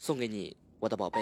送给你，我的宝贝。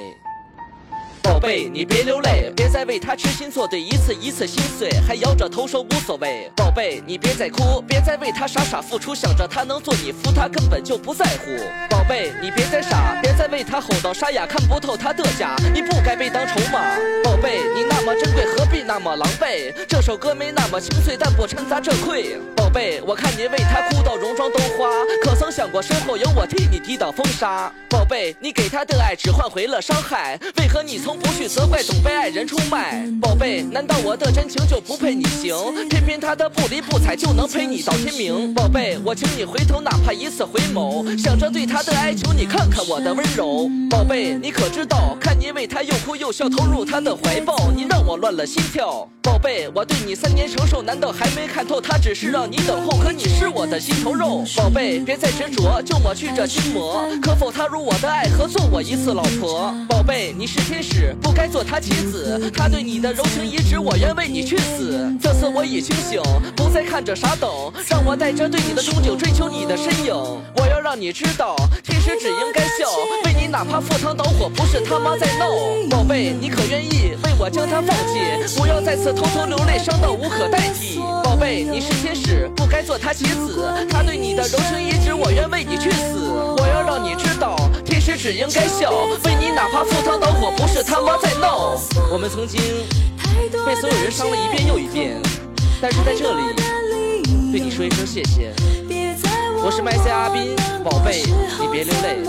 宝贝，你别流泪，别再为他痴心作对，一次一次心碎，还摇着头说无所谓。宝贝，你别再哭，别再为他傻傻付出，想着他能做你夫，他根本就不在乎。宝贝，你别再傻，别再为他吼到沙哑，看不透他的假，你不该被当筹码。宝贝，你那么珍贵，何必那么狼狈？这首歌没那么清脆，但不掺杂着愧。宝贝，我看你为他哭到容妆都花，可曾想过身后有我替你抵挡风沙？宝贝，你给他的爱只换回了伤害，为何你从不去责怪，总被爱人出卖？宝贝，难道我的真情就不配你行？偏偏他的不理不睬就能陪你到天明？宝贝，我请你回头，哪怕一次回眸，想着对他的哀求，你看看我的温柔。宝贝，你可知道，看你为他又哭又笑，投入他的怀抱，你让我乱了心跳。宝贝，我对你三年承受，难道还没看透？他只是让你等候，可你是我的心头肉。宝贝，别再执着，就抹去这心魔，可否踏入我的爱河，做我一次老婆？宝贝，你是天使，不该做他棋子。他对你的柔情一直，我愿为你去死。这次我已清醒，不再看着傻等，让我带着对你的憧憬，追求你的身影。我要让你知道，天天使只应该笑，为你哪怕赴汤蹈火，不是他妈在闹。宝贝，你可愿意为我将他放弃？不要再次偷偷流泪，伤到无可代替。宝贝，你是天使，不该做他棋子。他对你的柔情一直，我愿为你去死。我要让你知道，天使只应该笑，为你哪怕赴汤蹈火，不是他妈在闹。我们曾经被所有人伤了一遍又一遍，但是在这里对你说一声谢谢。我是麦 C 阿斌，宝贝，你别流泪。